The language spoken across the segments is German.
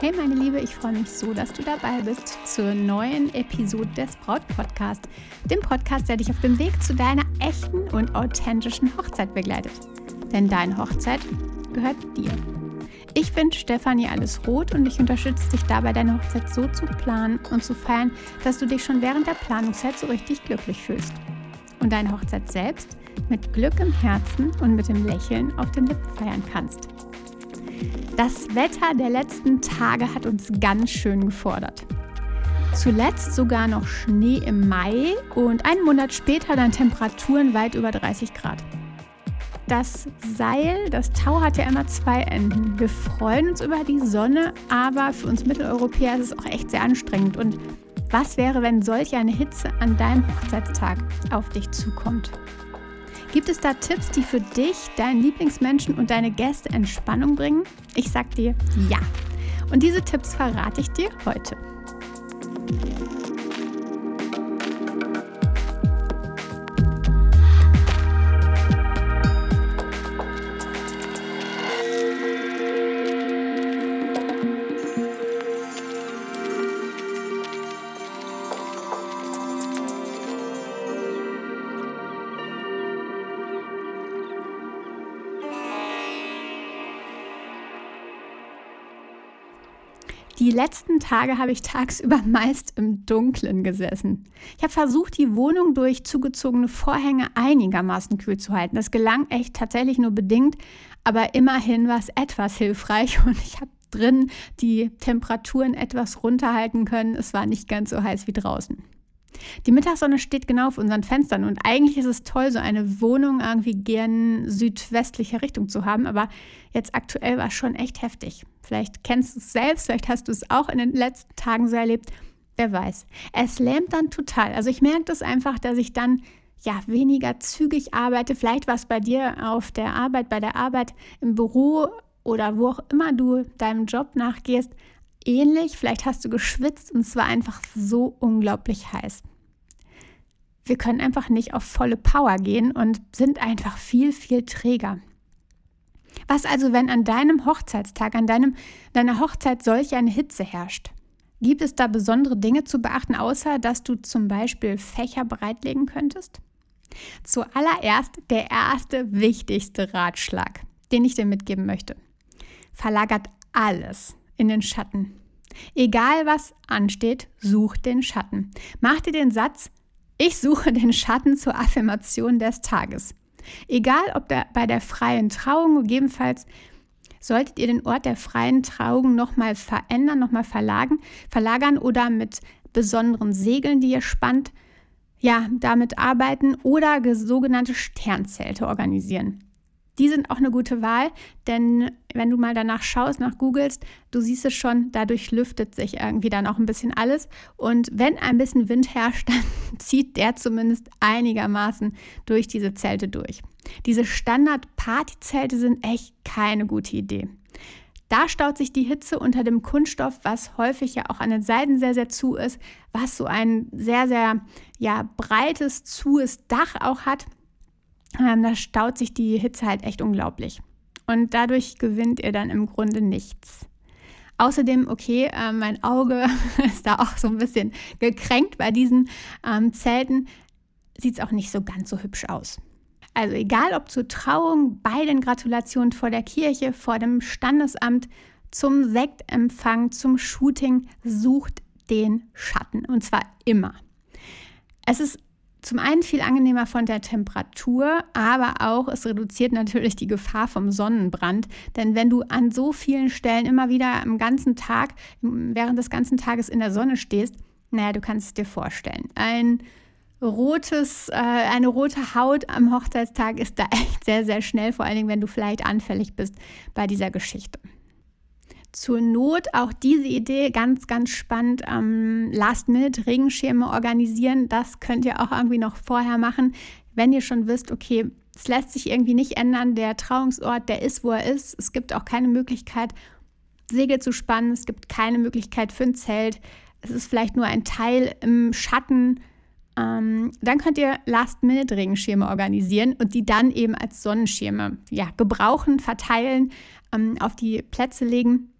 Hey meine Liebe, ich freue mich so, dass du dabei bist zur neuen Episode des Braut Podcast, dem Podcast, der dich auf dem Weg zu deiner echten und authentischen Hochzeit begleitet. Denn deine Hochzeit gehört dir. Ich bin Stefanie Allesroth und ich unterstütze dich dabei, deine Hochzeit so zu planen und zu feiern, dass du dich schon während der Planungszeit so richtig glücklich fühlst. Und deine Hochzeit selbst mit Glück im Herzen und mit dem Lächeln auf den Lippen feiern kannst. Das Wetter der letzten Tage hat uns ganz schön gefordert. Zuletzt sogar noch Schnee im Mai und einen Monat später dann Temperaturen weit über 30 Grad. Das Seil, das Tau hat ja immer zwei Enden. Wir freuen uns über die Sonne, aber für uns Mitteleuropäer ist es auch echt sehr anstrengend. Und was wäre, wenn solch eine Hitze an deinem Hochzeitstag auf dich zukommt? Gibt es da Tipps, die für dich, deinen Lieblingsmenschen und deine Gäste Entspannung bringen? Ich sag dir ja. Und diese Tipps verrate ich dir heute. Letzten Tage habe ich tagsüber meist im Dunkeln gesessen. Ich habe versucht, die Wohnung durch zugezogene Vorhänge einigermaßen kühl zu halten. Das gelang echt tatsächlich nur bedingt, aber immerhin war es etwas hilfreich und ich habe drin die Temperaturen etwas runterhalten können. Es war nicht ganz so heiß wie draußen. Die Mittagssonne steht genau auf unseren Fenstern und eigentlich ist es toll, so eine Wohnung irgendwie gern südwestlicher Richtung zu haben, aber jetzt aktuell war es schon echt heftig. Vielleicht kennst du es selbst, vielleicht hast du es auch in den letzten Tagen so erlebt. Wer weiß. Es lähmt dann total. Also ich merke das einfach, dass ich dann ja weniger zügig arbeite. Vielleicht war es bei dir auf der Arbeit, bei der Arbeit im Büro oder wo auch immer du deinem Job nachgehst, ähnlich. Vielleicht hast du geschwitzt und es war einfach so unglaublich heiß. Wir können einfach nicht auf volle Power gehen und sind einfach viel, viel träger. Was also, wenn an deinem Hochzeitstag, an deinem, deiner Hochzeit solch eine Hitze herrscht? Gibt es da besondere Dinge zu beachten, außer dass du zum Beispiel Fächer bereitlegen könntest? Zuallererst der erste wichtigste Ratschlag, den ich dir mitgeben möchte. Verlagert alles in den Schatten. Egal was ansteht, such den Schatten. Mach dir den Satz, ich suche den Schatten zur Affirmation des Tages. Egal ob der, bei der freien Trauung, gegebenenfalls solltet ihr den Ort der freien Trauung nochmal verändern, nochmal verlagern, verlagern oder mit besonderen Segeln, die ihr spannt, ja, damit arbeiten oder sogenannte Sternzelte organisieren. Die sind auch eine gute Wahl, denn wenn du mal danach schaust, nach googelst, du siehst es schon, dadurch lüftet sich irgendwie dann auch ein bisschen alles. Und wenn ein bisschen Wind herrscht, dann zieht der zumindest einigermaßen durch diese Zelte durch. Diese Standard-Party-Zelte sind echt keine gute Idee. Da staut sich die Hitze unter dem Kunststoff, was häufig ja auch an den Seiten sehr, sehr zu ist, was so ein sehr, sehr ja, breites, zues Dach auch hat ähm, da staut sich die Hitze halt echt unglaublich. Und dadurch gewinnt ihr dann im Grunde nichts. Außerdem, okay, äh, mein Auge ist da auch so ein bisschen gekränkt bei diesen ähm, Zelten, sieht es auch nicht so ganz so hübsch aus. Also egal ob zur Trauung, bei den Gratulationen vor der Kirche, vor dem Standesamt, zum Sektempfang, zum Shooting, sucht den Schatten. Und zwar immer. Es ist zum einen viel angenehmer von der Temperatur, aber auch es reduziert natürlich die Gefahr vom Sonnenbrand. Denn wenn du an so vielen Stellen immer wieder am ganzen Tag, während des ganzen Tages in der Sonne stehst, naja, du kannst es dir vorstellen. Ein rotes, äh, eine rote Haut am Hochzeitstag ist da echt sehr, sehr schnell, vor allen Dingen, wenn du vielleicht anfällig bist bei dieser Geschichte. Zur Not auch diese Idee ganz, ganz spannend. Ähm, Last-Minute-Regenschirme organisieren. Das könnt ihr auch irgendwie noch vorher machen, wenn ihr schon wisst, okay, es lässt sich irgendwie nicht ändern. Der Trauungsort, der ist, wo er ist. Es gibt auch keine Möglichkeit, Segel zu spannen. Es gibt keine Möglichkeit für ein Zelt. Es ist vielleicht nur ein Teil im Schatten. Ähm, dann könnt ihr Last-Minute-Regenschirme organisieren und die dann eben als Sonnenschirme ja, gebrauchen, verteilen, ähm, auf die Plätze legen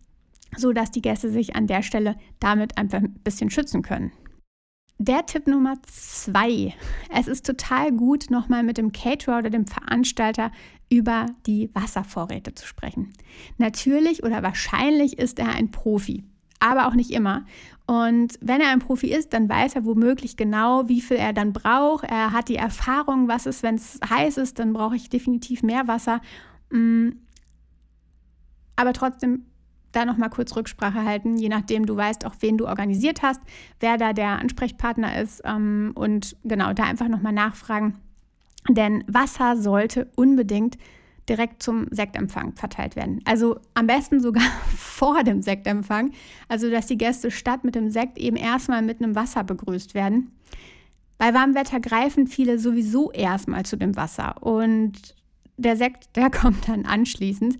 sodass die Gäste sich an der Stelle damit einfach ein bisschen schützen können. Der Tipp Nummer zwei. Es ist total gut, nochmal mit dem Caterer oder dem Veranstalter über die Wasservorräte zu sprechen. Natürlich oder wahrscheinlich ist er ein Profi, aber auch nicht immer. Und wenn er ein Profi ist, dann weiß er womöglich genau, wie viel er dann braucht. Er hat die Erfahrung, was ist, wenn es heiß ist, dann brauche ich definitiv mehr Wasser. Mm. Aber trotzdem da nochmal kurz Rücksprache halten, je nachdem du weißt auch, wen du organisiert hast, wer da der Ansprechpartner ist ähm, und genau da einfach nochmal nachfragen. Denn Wasser sollte unbedingt direkt zum Sektempfang verteilt werden. Also am besten sogar vor dem Sektempfang, also dass die Gäste statt mit dem Sekt eben erstmal mit einem Wasser begrüßt werden. Bei warmem Wetter greifen viele sowieso erstmal zu dem Wasser und der Sekt, der kommt dann anschließend.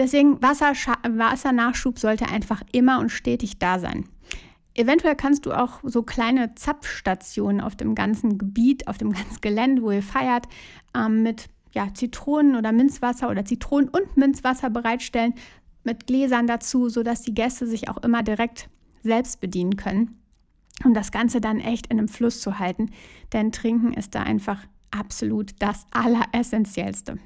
Deswegen Wasser, Wassernachschub sollte einfach immer und stetig da sein. Eventuell kannst du auch so kleine Zapfstationen auf dem ganzen Gebiet, auf dem ganzen Gelände, wo ihr feiert, ähm, mit ja, Zitronen oder Minzwasser oder Zitronen und Minzwasser bereitstellen, mit Gläsern dazu, sodass die Gäste sich auch immer direkt selbst bedienen können, um das Ganze dann echt in einem Fluss zu halten. Denn Trinken ist da einfach absolut das Alleressentiellste.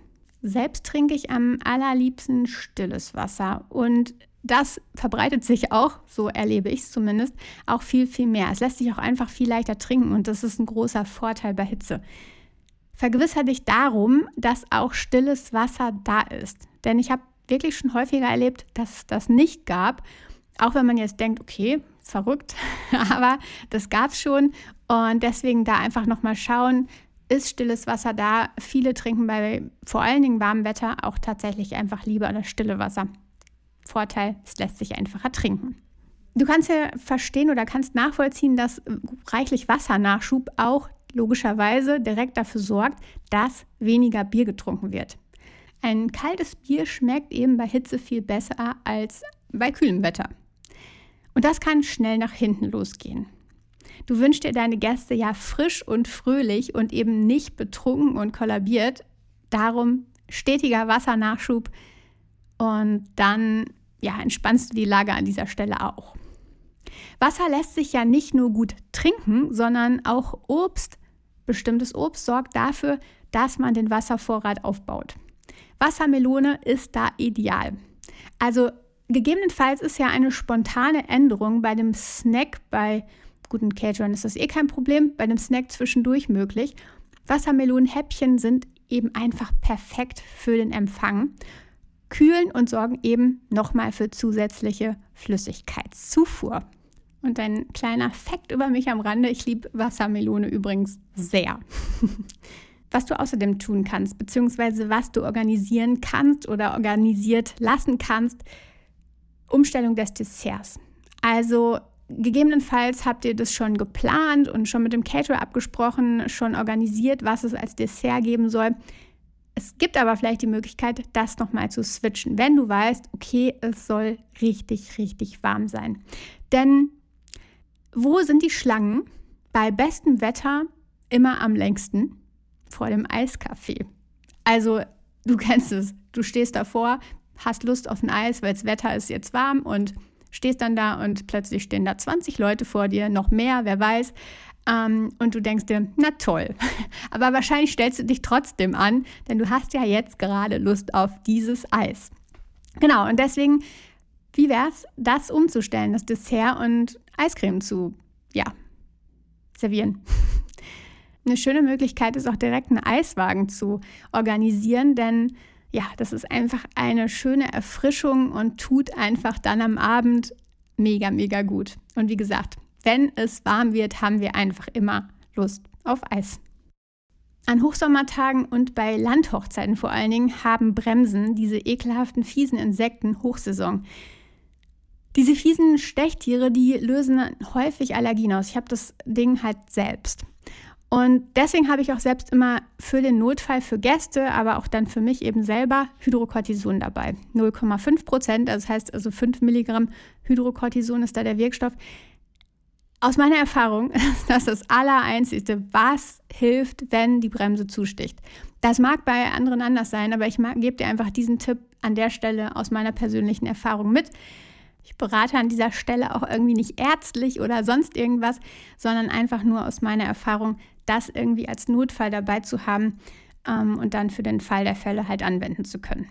Selbst trinke ich am allerliebsten stilles Wasser und das verbreitet sich auch, so erlebe ich es zumindest, auch viel, viel mehr. Es lässt sich auch einfach viel leichter trinken und das ist ein großer Vorteil bei Hitze. Vergewissere dich darum, dass auch stilles Wasser da ist. Denn ich habe wirklich schon häufiger erlebt, dass es das nicht gab. Auch wenn man jetzt denkt, okay, verrückt, aber das gab es schon. Und deswegen da einfach nochmal schauen, ist stilles Wasser da. Viele trinken bei vor allen Dingen warmem Wetter auch tatsächlich einfach lieber das stille Wasser. Vorteil, es lässt sich einfacher trinken. Du kannst ja verstehen oder kannst nachvollziehen, dass reichlich Wassernachschub auch logischerweise direkt dafür sorgt, dass weniger Bier getrunken wird. Ein kaltes Bier schmeckt eben bei Hitze viel besser als bei kühlem Wetter. Und das kann schnell nach hinten losgehen. Du wünschst dir deine Gäste ja frisch und fröhlich und eben nicht betrunken und kollabiert. Darum stetiger Wassernachschub und dann ja, entspannst du die Lage an dieser Stelle auch. Wasser lässt sich ja nicht nur gut trinken, sondern auch Obst, bestimmtes Obst sorgt dafür, dass man den Wasservorrat aufbaut. Wassermelone ist da ideal. Also gegebenenfalls ist ja eine spontane Änderung bei dem Snack bei guten Caterern ist das eh kein Problem, bei einem Snack zwischendurch möglich. Wassermelonenhäppchen sind eben einfach perfekt für den Empfang, kühlen und sorgen eben nochmal für zusätzliche Flüssigkeitszufuhr. Und ein kleiner Fakt über mich am Rande, ich liebe Wassermelone übrigens sehr. was du außerdem tun kannst, beziehungsweise was du organisieren kannst oder organisiert lassen kannst, Umstellung des Desserts. Also Gegebenenfalls habt ihr das schon geplant und schon mit dem Caterer abgesprochen, schon organisiert, was es als Dessert geben soll. Es gibt aber vielleicht die Möglichkeit, das nochmal zu switchen, wenn du weißt, okay, es soll richtig, richtig warm sein. Denn wo sind die Schlangen? Bei bestem Wetter immer am längsten vor dem Eiskaffee. Also, du kennst es. Du stehst davor, hast Lust auf ein Eis, weil das Wetter ist jetzt warm und stehst dann da und plötzlich stehen da 20 Leute vor dir, noch mehr, wer weiß. Ähm, und du denkst dir, na toll. Aber wahrscheinlich stellst du dich trotzdem an, denn du hast ja jetzt gerade Lust auf dieses Eis. Genau, und deswegen, wie wäre es, das umzustellen, das Dessert und Eiscreme zu, ja, servieren? Eine schöne Möglichkeit ist auch direkt einen Eiswagen zu organisieren, denn ja, das ist einfach eine schöne Erfrischung und tut einfach dann am Abend mega, mega gut. Und wie gesagt, wenn es warm wird, haben wir einfach immer Lust auf Eis. An Hochsommertagen und bei Landhochzeiten vor allen Dingen haben Bremsen, diese ekelhaften, fiesen Insekten, Hochsaison. Diese fiesen Stechtiere, die lösen häufig Allergien aus. Ich habe das Ding halt selbst. Und deswegen habe ich auch selbst immer für den Notfall für Gäste, aber auch dann für mich eben selber Hydrocortison dabei. 0,5 Prozent, das heißt also 5 Milligramm Hydrocortison ist da der Wirkstoff. Aus meiner Erfahrung ist das das Allereinzigste, was hilft, wenn die Bremse zusticht. Das mag bei anderen anders sein, aber ich gebe dir einfach diesen Tipp an der Stelle aus meiner persönlichen Erfahrung mit. Ich berate an dieser Stelle auch irgendwie nicht ärztlich oder sonst irgendwas, sondern einfach nur aus meiner Erfahrung, das irgendwie als Notfall dabei zu haben ähm, und dann für den Fall der Fälle halt anwenden zu können.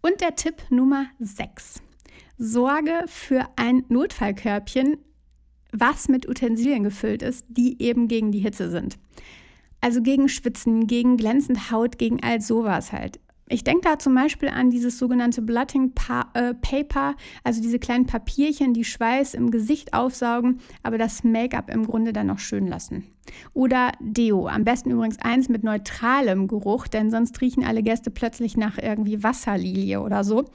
Und der Tipp Nummer 6. Sorge für ein Notfallkörbchen, was mit Utensilien gefüllt ist, die eben gegen die Hitze sind. Also gegen Schwitzen, gegen glänzende Haut, gegen all sowas halt. Ich denke da zum Beispiel an dieses sogenannte Blotting pa äh, Paper, also diese kleinen Papierchen, die Schweiß im Gesicht aufsaugen, aber das Make-up im Grunde dann noch schön lassen. Oder Deo, am besten übrigens eins mit neutralem Geruch, denn sonst riechen alle Gäste plötzlich nach irgendwie Wasserlilie oder so.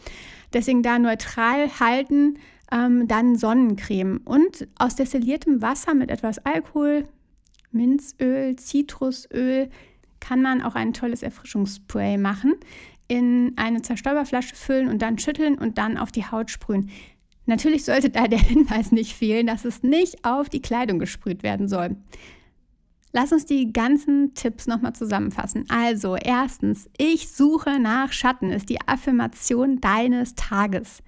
Deswegen da neutral halten, ähm, dann Sonnencreme und aus destilliertem Wasser mit etwas Alkohol, Minzöl, Zitrusöl kann man auch ein tolles Erfrischungsspray machen, in eine Zerstäuberflasche füllen und dann schütteln und dann auf die Haut sprühen. Natürlich sollte da der Hinweis nicht fehlen, dass es nicht auf die Kleidung gesprüht werden soll. Lass uns die ganzen Tipps nochmal zusammenfassen. Also, erstens, ich suche nach Schatten ist die Affirmation deines Tages.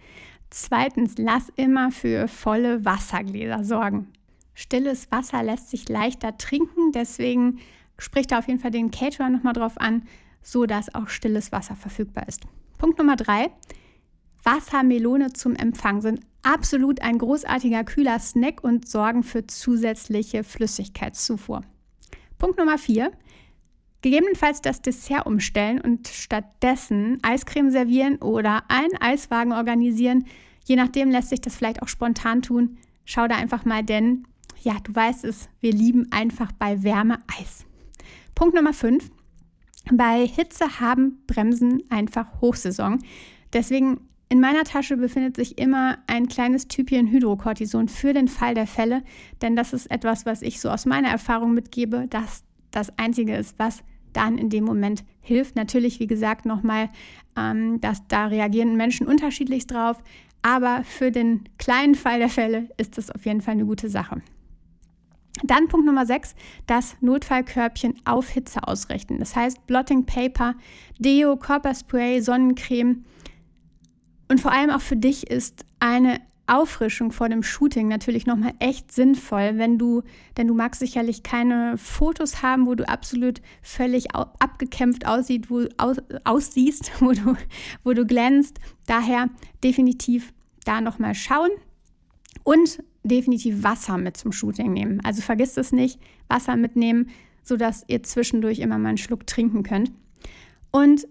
Zweitens, lass immer für volle Wassergläser sorgen. Stilles Wasser lässt sich leichter trinken, deswegen sprich da auf jeden Fall den Caterer nochmal drauf an, so dass auch stilles Wasser verfügbar ist. Punkt Nummer drei. Wassermelone zum Empfang sind absolut ein großartiger kühler Snack und sorgen für zusätzliche Flüssigkeitszufuhr. Punkt Nummer vier. Gegebenenfalls das Dessert umstellen und stattdessen Eiscreme servieren oder einen Eiswagen organisieren. Je nachdem lässt sich das vielleicht auch spontan tun. Schau da einfach mal, denn ja, du weißt es, wir lieben einfach bei Wärme Eis. Punkt Nummer 5. Bei Hitze haben Bremsen einfach Hochsaison. Deswegen in meiner Tasche befindet sich immer ein kleines Typchen Hydrocortison für den Fall der Fälle, denn das ist etwas, was ich so aus meiner Erfahrung mitgebe, dass das Einzige ist, was dann in dem Moment hilft. Natürlich, wie gesagt, nochmal, ähm, dass da reagieren Menschen unterschiedlich drauf, aber für den kleinen Fall der Fälle ist das auf jeden Fall eine gute Sache. Dann Punkt Nummer 6, das Notfallkörbchen auf Hitze ausrichten. Das heißt Blotting Paper, Deo, Körperspray, Sonnencreme. Und vor allem auch für dich ist eine Auffrischung vor dem Shooting natürlich nochmal echt sinnvoll, wenn du, denn du magst sicherlich keine Fotos haben, wo du absolut völlig abgekämpft aussieht, wo, aus, aussiehst, wo du, wo du glänzt. Daher definitiv da nochmal schauen. Und definitiv Wasser mit zum Shooting nehmen. Also vergisst es nicht, Wasser mitnehmen, sodass ihr zwischendurch immer mal einen Schluck trinken könnt. Und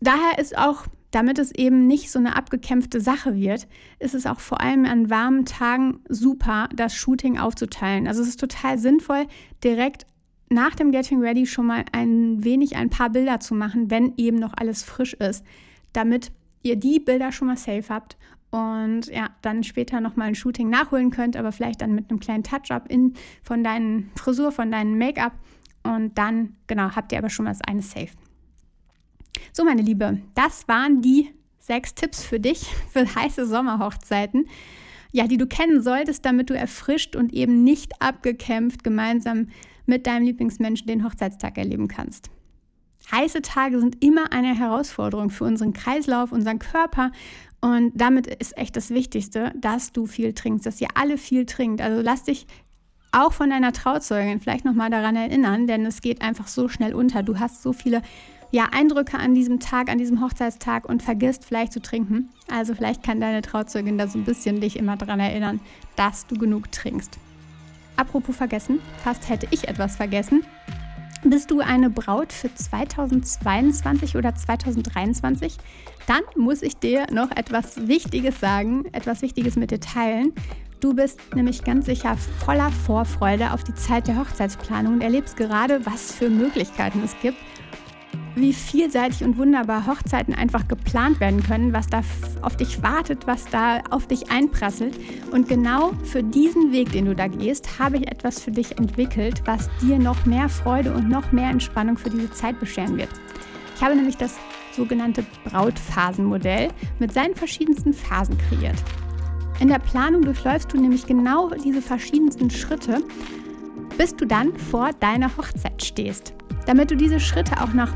daher ist auch, damit es eben nicht so eine abgekämpfte Sache wird, ist es auch vor allem an warmen Tagen super, das Shooting aufzuteilen. Also es ist total sinnvoll, direkt nach dem Getting Ready schon mal ein wenig ein paar Bilder zu machen, wenn eben noch alles frisch ist, damit ihr die Bilder schon mal safe habt und ja, dann später nochmal ein Shooting nachholen könnt, aber vielleicht dann mit einem kleinen Touch-up von deinen Frisur, von deinem Make-up und dann, genau, habt ihr aber schon mal das eine safe. So, meine Liebe, das waren die sechs Tipps für dich für heiße Sommerhochzeiten. Ja, die du kennen solltest, damit du erfrischt und eben nicht abgekämpft gemeinsam mit deinem Lieblingsmenschen den Hochzeitstag erleben kannst. Heiße Tage sind immer eine Herausforderung für unseren Kreislauf, unseren Körper und damit ist echt das Wichtigste, dass du viel trinkst, dass ihr alle viel trinkt. Also lass dich auch von deiner Trauzeugin vielleicht nochmal daran erinnern, denn es geht einfach so schnell unter. Du hast so viele ja, Eindrücke an diesem Tag, an diesem Hochzeitstag und vergisst vielleicht zu trinken. Also vielleicht kann deine Trauzeugin da so ein bisschen dich immer daran erinnern, dass du genug trinkst. Apropos vergessen, fast hätte ich etwas vergessen. Bist du eine Braut für 2022 oder 2023? Dann muss ich dir noch etwas Wichtiges sagen, etwas Wichtiges mit dir teilen. Du bist nämlich ganz sicher voller Vorfreude auf die Zeit der Hochzeitsplanung und erlebst gerade, was für Möglichkeiten es gibt wie vielseitig und wunderbar Hochzeiten einfach geplant werden können, was da auf dich wartet, was da auf dich einprasselt. Und genau für diesen Weg, den du da gehst, habe ich etwas für dich entwickelt, was dir noch mehr Freude und noch mehr Entspannung für diese Zeit bescheren wird. Ich habe nämlich das sogenannte Brautphasenmodell mit seinen verschiedensten Phasen kreiert. In der Planung durchläufst du nämlich genau diese verschiedensten Schritte, bis du dann vor deiner Hochzeit stehst. Damit du diese Schritte auch nach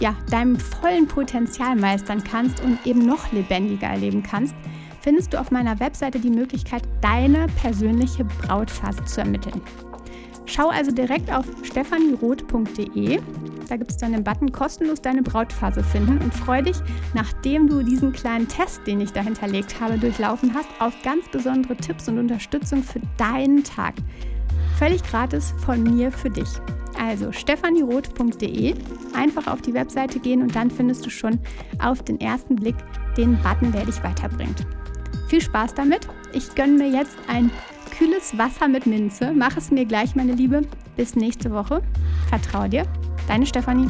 ja, deinem vollen Potenzial meistern kannst und eben noch lebendiger erleben kannst, findest du auf meiner Webseite die Möglichkeit, deine persönliche Brautphase zu ermitteln. Schau also direkt auf stefanieroth.de. Da gibt es dann den Button kostenlos deine Brautphase finden und freue dich, nachdem du diesen kleinen Test, den ich da hinterlegt habe, durchlaufen hast, auf ganz besondere Tipps und Unterstützung für deinen Tag. Völlig gratis von mir für dich. Also stefanieroth.de, einfach auf die Webseite gehen und dann findest du schon auf den ersten Blick den Button, der dich weiterbringt. Viel Spaß damit. Ich gönne mir jetzt ein kühles Wasser mit Minze. Mach es mir gleich, meine Liebe. Bis nächste Woche. Vertrau dir. Deine Stefanie.